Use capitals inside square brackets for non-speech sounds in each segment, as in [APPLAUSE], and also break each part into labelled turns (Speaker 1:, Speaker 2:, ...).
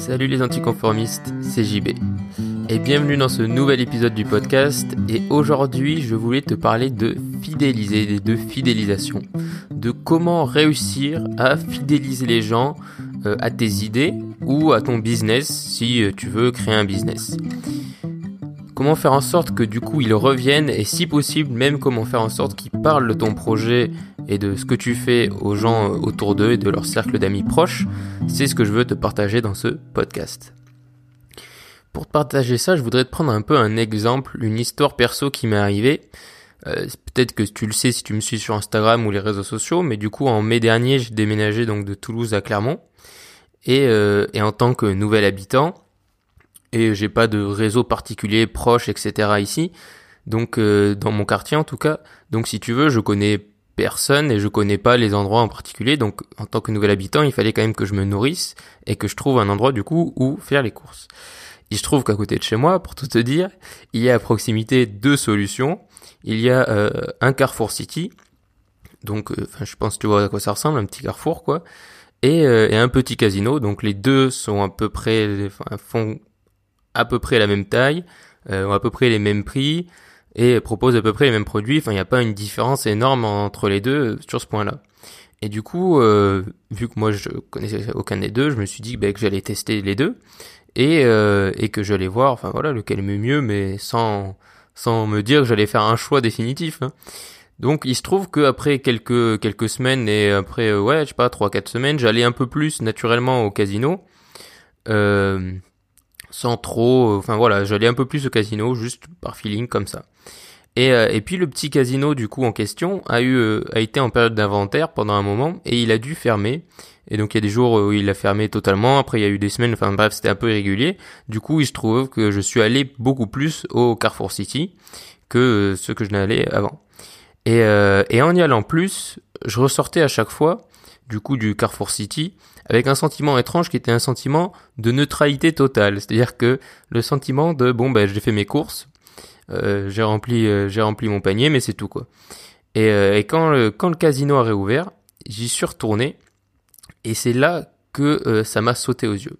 Speaker 1: Salut les anticonformistes, c'est JB. Et bienvenue dans ce nouvel épisode du podcast. Et aujourd'hui, je voulais te parler de fidéliser, de fidélisation. De comment réussir à fidéliser les gens euh, à tes idées ou à ton business si euh, tu veux créer un business. Comment faire en sorte que du coup ils reviennent et si possible même comment faire en sorte qu'ils parlent de ton projet et de ce que tu fais aux gens autour d'eux et de leur cercle d'amis proches, c'est ce que je veux te partager dans ce podcast. Pour te partager ça, je voudrais te prendre un peu un exemple, une histoire perso qui m'est arrivée. Euh, peut-être que tu le sais si tu me suis sur Instagram ou les réseaux sociaux, mais du coup en mai dernier j'ai déménagé donc de Toulouse à Clermont et, euh, et en tant que nouvel habitant, et j'ai pas de réseau particulier proche, etc. ici. Donc euh, dans mon quartier en tout cas. Donc si tu veux, je connais personne et je connais pas les endroits en particulier. Donc en tant que nouvel habitant, il fallait quand même que je me nourrisse et que je trouve un endroit du coup où faire les courses. Il se trouve qu'à côté de chez moi, pour tout te dire, il y a à proximité deux solutions. Il y a euh, un Carrefour City. Donc, euh, je pense tu vois à quoi ça ressemble, un petit carrefour, quoi. Et, et, un petit casino. Donc les deux sont à peu près, font à peu près la même taille, euh, ont à peu près les mêmes prix et proposent à peu près les mêmes produits. Enfin, il n'y a pas une différence énorme entre les deux euh, sur ce point-là. Et du coup, euh, vu que moi je connaissais aucun des deux, je me suis dit bah, que j'allais tester les deux et, euh, et que j'allais voir, enfin voilà, lequel est mieux, mais sans sans me dire que j'allais faire un choix définitif. Hein. Donc il se trouve que après quelques quelques semaines et après ouais je sais pas trois quatre semaines, j'allais un peu plus naturellement au casino. Euh, sans trop, euh, enfin voilà, j'allais un peu plus au casino juste par feeling comme ça. Et, euh, et puis le petit casino du coup en question a eu euh, a été en période d'inventaire pendant un moment et il a dû fermer. Et donc il y a des jours où il a fermé totalement, après il y a eu des semaines, enfin bref c'était un peu irrégulier. Du coup il se trouve que je suis allé beaucoup plus au Carrefour City que ce que je n'allais avant. Et, et en y allant plus, je ressortais à chaque fois du coup du Carrefour City avec un sentiment étrange qui était un sentiment de neutralité totale. C'est-à-dire que le sentiment de bon ben j'ai fait mes courses, euh, j'ai rempli euh, j'ai rempli mon panier, mais c'est tout quoi. Et, euh, et, quand le quand le casino a réouvert, j'y suis retourné et c'est là que ça m'a sauté aux yeux.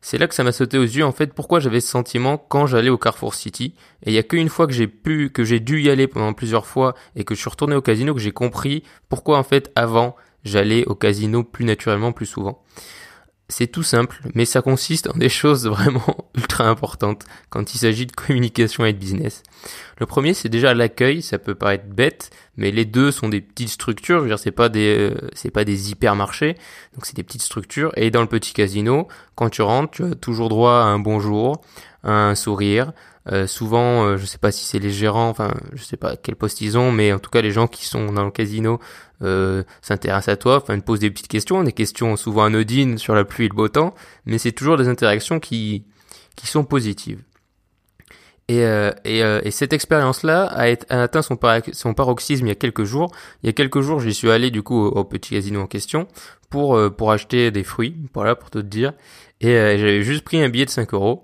Speaker 1: C'est là que ça m'a sauté aux yeux en fait pourquoi j'avais ce sentiment quand j'allais au Carrefour City et il y a qu'une fois que j'ai pu que j'ai dû y aller pendant plusieurs fois et que je suis retourné au casino que j'ai compris pourquoi en fait avant j'allais au casino plus naturellement, plus souvent. C'est tout simple, mais ça consiste en des [LAUGHS] choses vraiment ultra importantes quand il s'agit de communication et de business. Le premier, c'est déjà l'accueil. Ça peut paraître bête, mais les deux sont des petites structures. Je veux dire, c'est pas des, euh, c'est pas des hypermarchés. Donc c'est des petites structures. Et dans le petit casino, quand tu rentres, tu as toujours droit à un bonjour, un sourire, euh, souvent, euh, je sais pas si c'est les gérants, enfin, je sais pas quel poste ils ont, mais en tout cas, les gens qui sont dans le casino euh, s'intéressent à toi, enfin, te posent des petites questions, des questions souvent anodines sur la pluie et le beau temps, mais c'est toujours des interactions qui qui sont positives. Et, euh, et, et, cette expérience-là a, atteint son, son, paroxysme il y a quelques jours. Il y a quelques jours, j'y suis allé du coup au, petit casino en question pour pour acheter des fruits, voilà pour te dire. Et j'avais juste pris un billet de 5 euros.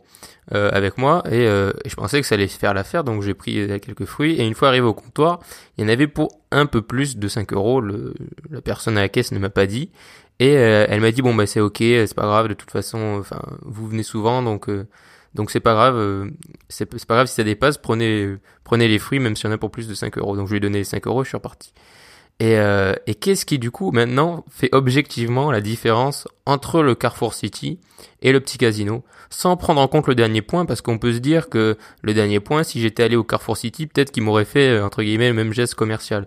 Speaker 1: Euh, avec moi euh, et, je pensais que ça allait faire l'affaire donc j'ai pris euh, quelques fruits et une fois arrivé au comptoir il y en avait pour un peu plus de 5 euros le, la personne à la caisse ne m'a pas dit et elle m'a dit bon bah c'est ok c'est pas grave de toute façon enfin vous venez souvent donc donc c'est pas grave c'est pas grave si ça dépasse prenez prenez les fruits même si en a pour plus de 5 euros. Donc je lui ai donné les 5 euros je suis reparti et, euh, et qu'est-ce qui du coup maintenant fait objectivement la différence entre le Carrefour City et le petit casino, sans prendre en compte le dernier point, parce qu'on peut se dire que le dernier point, si j'étais allé au Carrefour City, peut-être qu'il m'aurait fait euh, entre guillemets le même geste commercial.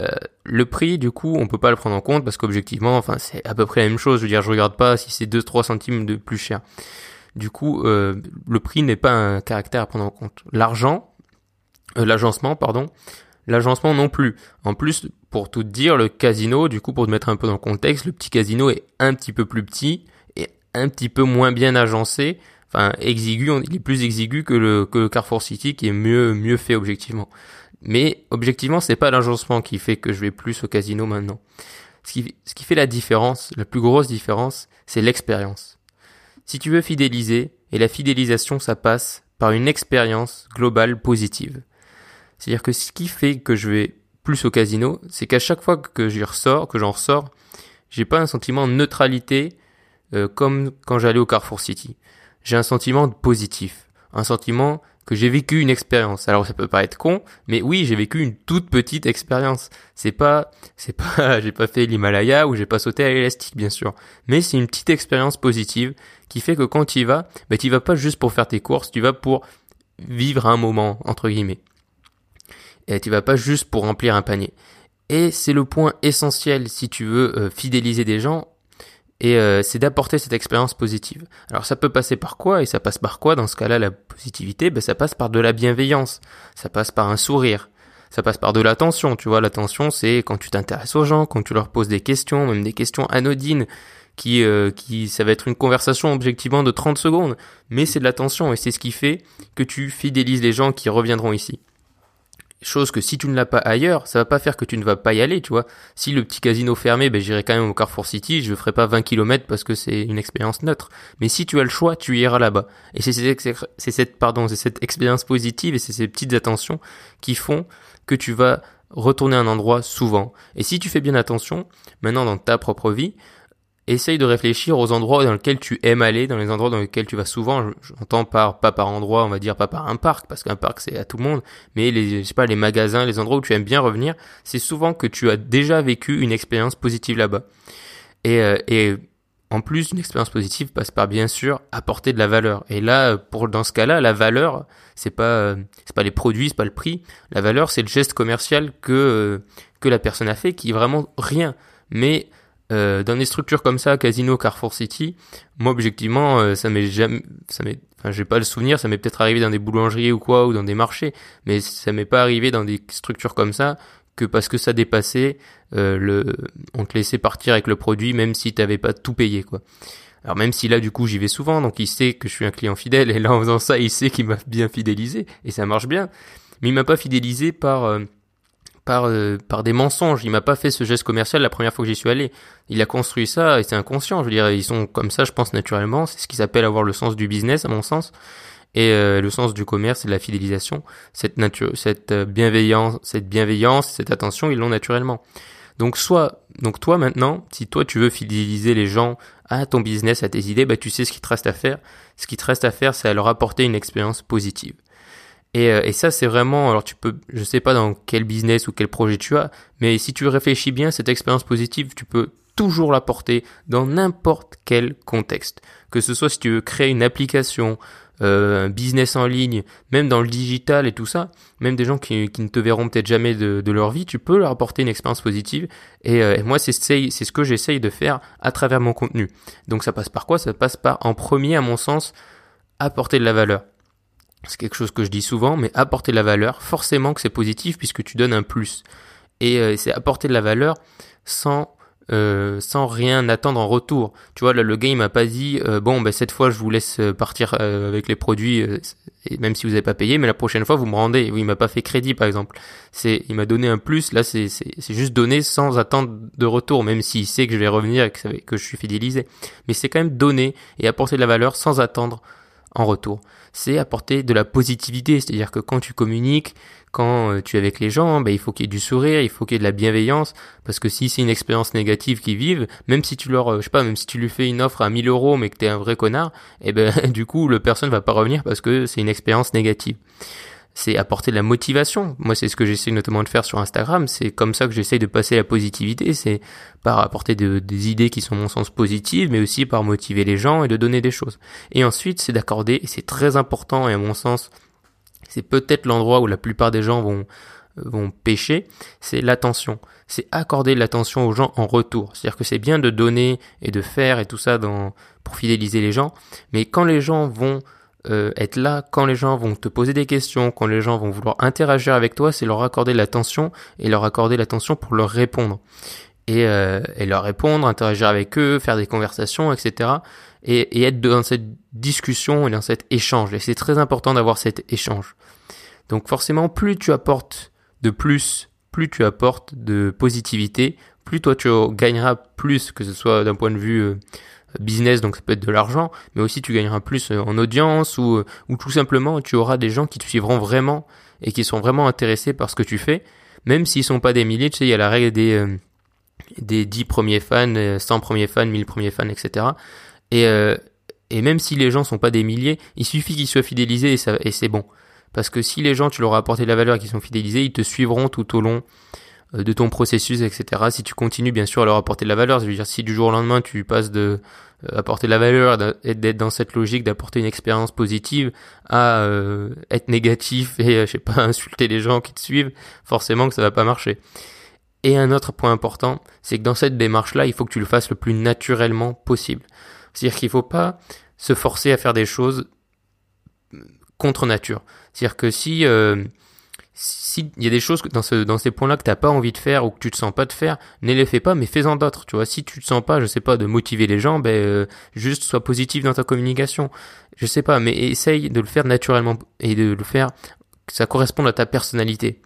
Speaker 1: Euh, le prix, du coup, on peut pas le prendre en compte parce qu'objectivement, enfin, c'est à peu près la même chose. Je veux dire, je regarde pas si c'est 2-3 centimes de plus cher. Du coup, euh, le prix n'est pas un caractère à prendre en compte. L'argent, euh, l'agencement, pardon, L'agencement non plus. En plus, pour tout dire, le casino, du coup, pour te mettre un peu dans le contexte, le petit casino est un petit peu plus petit et un petit peu moins bien agencé. Enfin, exigu, il est plus exigu que le, que Carrefour City qui est mieux, mieux fait objectivement. Mais objectivement, c'est pas l'agencement qui fait que je vais plus au casino maintenant. Ce qui, ce qui fait la différence, la plus grosse différence, c'est l'expérience. Si tu veux fidéliser, et la fidélisation, ça passe par une expérience globale positive. C'est-à-dire que ce qui fait que je vais plus au casino, c'est qu'à chaque fois que j'y ressors, que j'en ressors, j'ai pas un sentiment de neutralité euh, comme quand j'allais au Carrefour City. J'ai un sentiment positif, un sentiment que j'ai vécu une expérience. Alors ça peut pas être con, mais oui, j'ai vécu une toute petite expérience. C'est pas, c'est pas, [LAUGHS] j'ai pas fait l'Himalaya ou j'ai pas sauté à l'élastique, bien sûr. Mais c'est une petite expérience positive qui fait que quand tu y vas, bah, tu vas pas juste pour faire tes courses, tu vas pour vivre un moment, entre guillemets. Et tu vas pas juste pour remplir un panier. Et c'est le point essentiel si tu veux euh, fidéliser des gens et euh, c'est d'apporter cette expérience positive. Alors ça peut passer par quoi? Et ça passe par quoi dans ce cas-là la positivité? Ben, Ça passe par de la bienveillance, ça passe par un sourire, ça passe par de l'attention. Tu vois, l'attention c'est quand tu t'intéresses aux gens, quand tu leur poses des questions, même des questions anodines, qui, euh, qui ça va être une conversation objectivement de 30 secondes, mais c'est de l'attention et c'est ce qui fait que tu fidélises les gens qui reviendront ici. Chose que si tu ne l'as pas ailleurs, ça va pas faire que tu ne vas pas y aller, tu vois. Si le petit casino fermé, ben j'irai quand même au Carrefour City, je ferai pas 20 km parce que c'est une expérience neutre. Mais si tu as le choix, tu iras là-bas. Et c'est cette, pardon, c'est cette expérience positive et c'est ces petites attentions qui font que tu vas retourner à un endroit souvent. Et si tu fais bien attention, maintenant dans ta propre vie, essaye de réfléchir aux endroits dans lesquels tu aimes aller, dans les endroits dans lesquels tu vas souvent. J'entends par pas par endroit, on va dire pas par un parc, parce qu'un parc c'est à tout le monde, mais les je sais pas les magasins, les endroits où tu aimes bien revenir, c'est souvent que tu as déjà vécu une expérience positive là-bas. Et, euh, et en plus, une expérience positive passe par bien sûr apporter de la valeur. Et là, pour dans ce cas-là, la valeur, c'est pas c'est pas les produits, c'est pas le prix. La valeur, c'est le geste commercial que euh, que la personne a fait, qui est vraiment rien. Mais euh, dans des structures comme ça, Casino, Carrefour City, moi objectivement, euh, ça m'est jamais, ça m'est, enfin j'ai pas le souvenir, ça m'est peut-être arrivé dans des boulangeries ou quoi, ou dans des marchés, mais ça m'est pas arrivé dans des structures comme ça que parce que ça dépassait euh, le, on te laissait partir avec le produit même si t'avais pas tout payé quoi. Alors même si là du coup j'y vais souvent, donc il sait que je suis un client fidèle et là en faisant ça il sait qu'il m'a bien fidélisé et ça marche bien, mais il m'a pas fidélisé par euh, par, euh, par des mensonges. Il m'a pas fait ce geste commercial la première fois que j'y suis allé. Il a construit ça et c'est inconscient. Je veux dire, ils sont comme ça, je pense naturellement. C'est ce qu'ils appellent avoir le sens du business, à mon sens. Et euh, le sens du commerce et de la fidélisation, cette nature, cette euh, bienveillance, cette bienveillance, cette attention, ils l'ont naturellement. Donc soit, donc toi maintenant, si toi tu veux fidéliser les gens à ton business, à tes idées, bah tu sais ce qu'il te reste à faire. Ce qui te reste à faire, c'est à leur apporter une expérience positive. Et, euh, et ça, c'est vraiment, alors tu peux, je sais pas dans quel business ou quel projet tu as, mais si tu réfléchis bien, cette expérience positive, tu peux toujours l'apporter dans n'importe quel contexte. Que ce soit si tu veux créer une application, euh, un business en ligne, même dans le digital et tout ça, même des gens qui, ne te verront peut-être jamais de, leur vie, tu peux leur apporter une expérience positive. Et, euh, et moi, c'est ce que j'essaye de faire à travers mon contenu. Donc ça passe par quoi? Ça passe par, en premier, à mon sens, apporter de la valeur c'est quelque chose que je dis souvent, mais apporter de la valeur, forcément que c'est positif puisque tu donnes un plus. Et euh, c'est apporter de la valeur sans euh, sans rien attendre en retour. Tu vois, là, le gars, il m'a pas dit, euh, bon, ben, cette fois, je vous laisse partir avec les produits, et même si vous n'avez pas payé, mais la prochaine fois, vous me rendez. Oui, il m'a pas fait crédit, par exemple. C'est, il m'a donné un plus. Là, c'est, c'est, juste donner sans attendre de retour, même s'il sait que je vais revenir et que, que je suis fidélisé. Mais c'est quand même donner et apporter de la valeur sans attendre en retour. C'est apporter de la positivité, c'est-à-dire que quand tu communiques, quand euh, tu es avec les gens, ben, il faut qu'il y ait du sourire, il faut qu'il y ait de la bienveillance, parce que si c'est une expérience négative qu'ils vivent, même si tu leur, euh, je sais pas, même si tu lui fais une offre à 1000 euros mais que t'es un vrai connard, et eh ben [LAUGHS] du coup le personne va pas revenir parce que c'est une expérience négative c'est apporter de la motivation. Moi, c'est ce que j'essaie notamment de faire sur Instagram. C'est comme ça que j'essaye de passer la positivité. C'est par apporter des idées qui sont, mon sens, positives, mais aussi par motiver les gens et de donner des choses. Et ensuite, c'est d'accorder, et c'est très important, et à mon sens, c'est peut-être l'endroit où la plupart des gens vont, vont pêcher, c'est l'attention. C'est accorder l'attention aux gens en retour. C'est-à-dire que c'est bien de donner et de faire et tout ça pour fidéliser les gens, mais quand les gens vont euh, être là quand les gens vont te poser des questions, quand les gens vont vouloir interagir avec toi, c'est leur accorder l'attention et leur accorder l'attention pour leur répondre. Et, euh, et, leur répondre, interagir avec eux, faire des conversations, etc. Et, et être dans cette discussion et dans cet échange. Et c'est très important d'avoir cet échange. Donc forcément, plus tu apportes de plus, plus tu apportes de positivité, plus toi tu gagneras plus, que ce soit d'un point de vue euh, business, donc ça peut être de l'argent, mais aussi tu gagneras plus euh, en audience ou, euh, ou tout simplement tu auras des gens qui te suivront vraiment et qui sont vraiment intéressés par ce que tu fais, même s'ils sont pas des milliers, tu sais, il y a la règle des, euh, des 10 premiers fans, 100 premiers fans, 1000 premiers fans, etc. Et, euh, et même si les gens sont pas des milliers, il suffit qu'ils soient fidélisés et, c'est bon. Parce que si les gens, tu leur as apporté de la valeur et qu'ils sont fidélisés, ils te suivront tout au long de ton processus, etc. Si tu continues bien sûr à leur apporter de la valeur, je veux dire si du jour au lendemain tu passes de euh, apporter de la valeur et d'être dans cette logique d'apporter une expérience positive à euh, être négatif et je sais pas [LAUGHS] insulter les gens qui te suivent, forcément que ça va pas marcher. Et un autre point important, c'est que dans cette démarche-là, il faut que tu le fasses le plus naturellement possible. C'est-à-dire qu'il faut pas se forcer à faire des choses contre nature. C'est-à-dire que si s'il y a des choses dans, ce, dans ces points-là que t'as pas envie de faire ou que tu te sens pas de faire, ne les fais pas, mais fais-en d'autres. Tu vois, si tu te sens pas, je sais pas, de motiver les gens, ben euh, juste sois positif dans ta communication. Je sais pas, mais essaye de le faire naturellement et de le faire que ça corresponde à ta personnalité.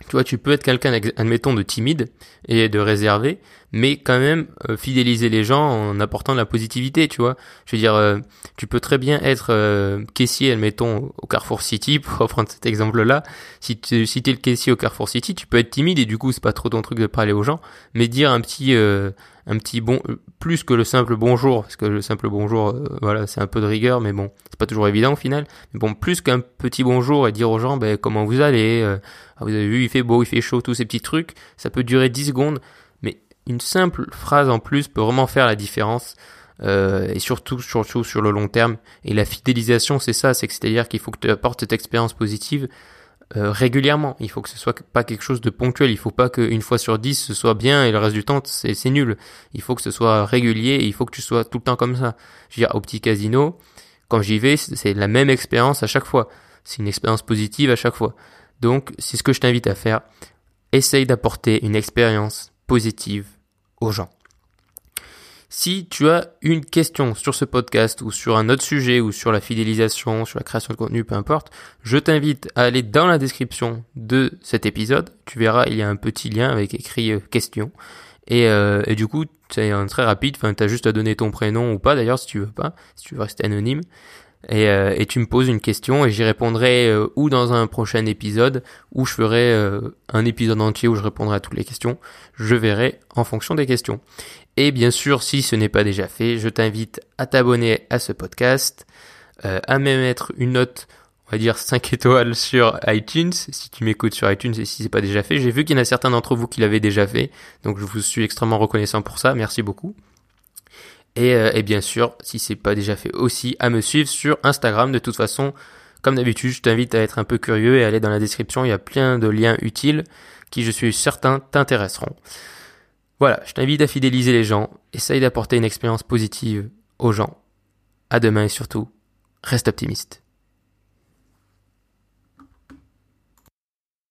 Speaker 1: Tu vois, tu peux être quelqu'un, admettons, de timide et de réservé, mais quand même euh, fidéliser les gens en apportant de la positivité, tu vois. Je veux dire, euh, tu peux très bien être euh, caissier, admettons, au Carrefour City, [LAUGHS] pour reprendre cet exemple-là. Si tu si es le caissier au Carrefour City, tu peux être timide et du coup, c'est pas trop ton truc de parler aux gens, mais dire un petit un petit bon plus que le simple bonjour parce que le simple bonjour voilà c'est un peu de rigueur mais bon c'est pas toujours évident au final mais bon plus qu'un petit bonjour et dire aux gens ben comment vous allez ah, vous avez vu il fait beau il fait chaud tous ces petits trucs ça peut durer 10 secondes une simple phrase en plus peut vraiment faire la différence. Euh, et surtout, surtout sur le long terme. Et la fidélisation, c'est ça, c'est que c'est-à-dire qu'il faut que tu apportes cette expérience positive euh, régulièrement. Il faut que ce soit pas quelque chose de ponctuel. Il faut pas qu'une fois sur dix ce soit bien et le reste du temps c'est nul. Il faut que ce soit régulier et il faut que tu sois tout le temps comme ça. Je veux dire, au petit casino, quand j'y vais, c'est la même expérience à chaque fois. C'est une expérience positive à chaque fois. Donc, c'est ce que je t'invite à faire. Essaye d'apporter une expérience positive aux gens. Si tu as une question sur ce podcast ou sur un autre sujet ou sur la fidélisation, sur la création de contenu, peu importe, je t'invite à aller dans la description de cet épisode. Tu verras, il y a un petit lien avec écrit euh, question. Et, euh, et, du coup, c'est très rapide. Enfin, t'as juste à donner ton prénom ou pas d'ailleurs si tu veux pas, si tu veux rester anonyme. Et, euh, et tu me poses une question et j'y répondrai euh, ou dans un prochain épisode ou je ferai euh, un épisode entier où je répondrai à toutes les questions. Je verrai en fonction des questions. Et bien sûr, si ce n'est pas déjà fait, je t'invite à t'abonner à ce podcast, à me mettre une note, on va dire 5 étoiles sur iTunes, si tu m'écoutes sur iTunes et si c'est pas déjà fait. J'ai vu qu'il y en a certains d'entre vous qui l'avaient déjà fait, donc je vous suis extrêmement reconnaissant pour ça. Merci beaucoup. Et, euh, et, bien sûr, si c'est pas déjà fait aussi, à me suivre sur Instagram. De toute façon, comme d'habitude, je t'invite à être un peu curieux et aller dans la description. Il y a plein de liens utiles qui, je suis certain, t'intéresseront. Voilà, je t'invite à fidéliser les gens. Essaye d'apporter une expérience positive aux gens. À demain et surtout, reste optimiste.